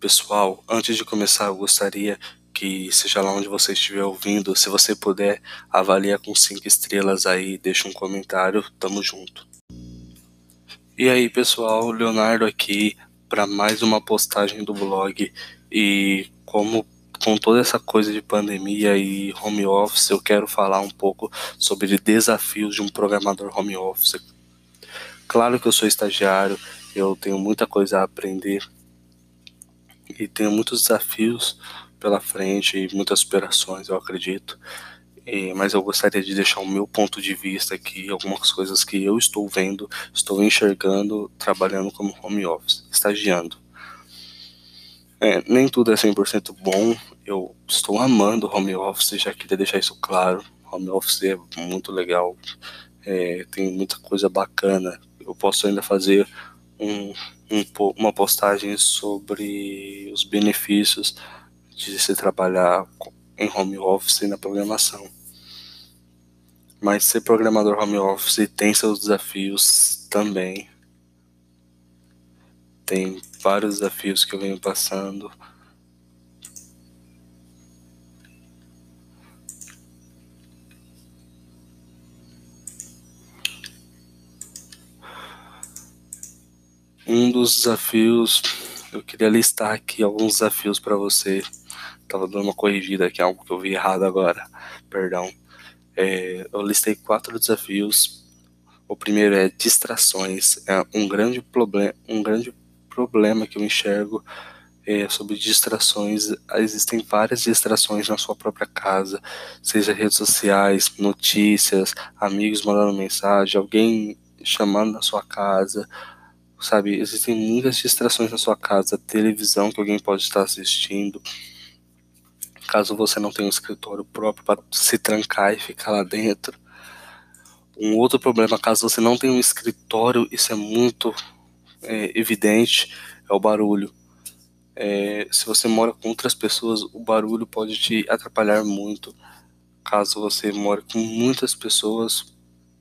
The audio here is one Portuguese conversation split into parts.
Pessoal, antes de começar, eu gostaria que, seja lá onde você estiver ouvindo, se você puder, avalia com cinco estrelas aí, deixa um comentário, tamo junto. E aí, pessoal, Leonardo aqui para mais uma postagem do blog e como com toda essa coisa de pandemia e home office, eu quero falar um pouco sobre desafios de um programador home office. Claro que eu sou estagiário, eu tenho muita coisa a aprender e tenho muitos desafios pela frente e muitas superações, eu acredito. E, mas eu gostaria de deixar o meu ponto de vista aqui, algumas coisas que eu estou vendo, estou enxergando, trabalhando como home office, estagiando. É, nem tudo é 100% bom, eu estou amando home office, já queria deixar isso claro. Home office é muito legal, é, tem muita coisa bacana. Eu posso ainda fazer um, um, uma postagem sobre os benefícios de se trabalhar em home office na programação. Mas ser programador home office tem seus desafios também. Tem vários desafios que eu venho passando. Um dos desafios, eu queria listar aqui alguns desafios para você. Tava dando uma corrigida aqui, algo que eu vi errado agora, perdão. É, eu listei quatro desafios. O primeiro é distrações. É um grande problema, um grande problema que eu enxergo é, sobre distrações. Existem várias distrações na sua própria casa, seja redes sociais, notícias, amigos mandando mensagem, alguém chamando na sua casa, sabe? Existem muitas distrações na sua casa, televisão que alguém pode estar assistindo. Caso você não tenha um escritório próprio para se trancar e ficar lá dentro. Um outro problema, caso você não tenha um escritório, isso é muito é, evidente, é o barulho. É, se você mora com outras pessoas, o barulho pode te atrapalhar muito. Caso você mora com muitas pessoas,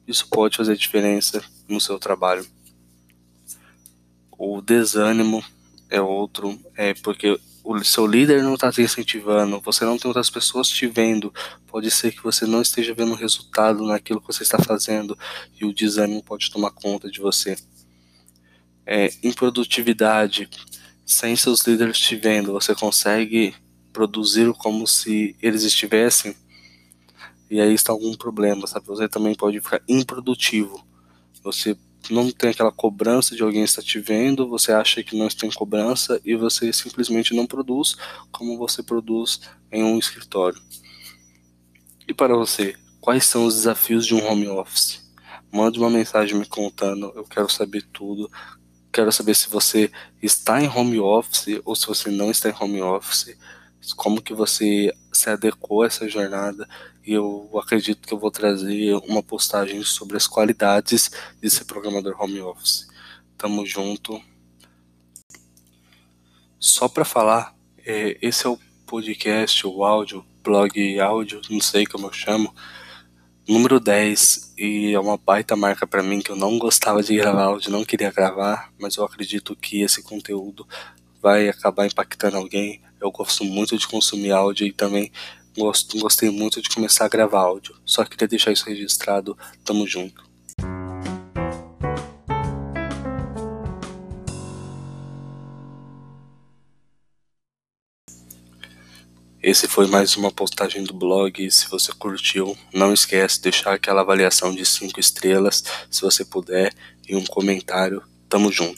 isso pode fazer diferença no seu trabalho. O desânimo é outro, é porque o seu líder não está te incentivando, você não tem outras pessoas te vendo, pode ser que você não esteja vendo resultado naquilo que você está fazendo e o desânimo pode tomar conta de você. É, improdutividade, sem seus líderes te vendo, você consegue produzir como se eles estivessem, e aí está algum problema, sabe? Você também pode ficar improdutivo. Você não tem aquela cobrança de alguém estar te vendo, você acha que não tem cobrança e você simplesmente não produz como você produz em um escritório. E para você, quais são os desafios de um home office? Mande uma mensagem me contando, eu quero saber tudo. Quero saber se você está em home office ou se você não está em home office como que você se adequou a essa jornada e eu acredito que eu vou trazer uma postagem sobre as qualidades de ser programador home office. Tamo junto. Só para falar, é, esse é o podcast, o áudio, blog áudio, não sei como eu chamo, número 10 e é uma baita marca para mim que eu não gostava de gravar áudio, não queria gravar, mas eu acredito que esse conteúdo vai acabar impactando alguém. Eu gosto muito de consumir áudio e também gosto, gostei muito de começar a gravar áudio. Só queria deixar isso registrado. Tamo junto. Esse foi mais uma postagem do blog. Se você curtiu, não esquece de deixar aquela avaliação de 5 estrelas, se você puder, e um comentário. Tamo junto.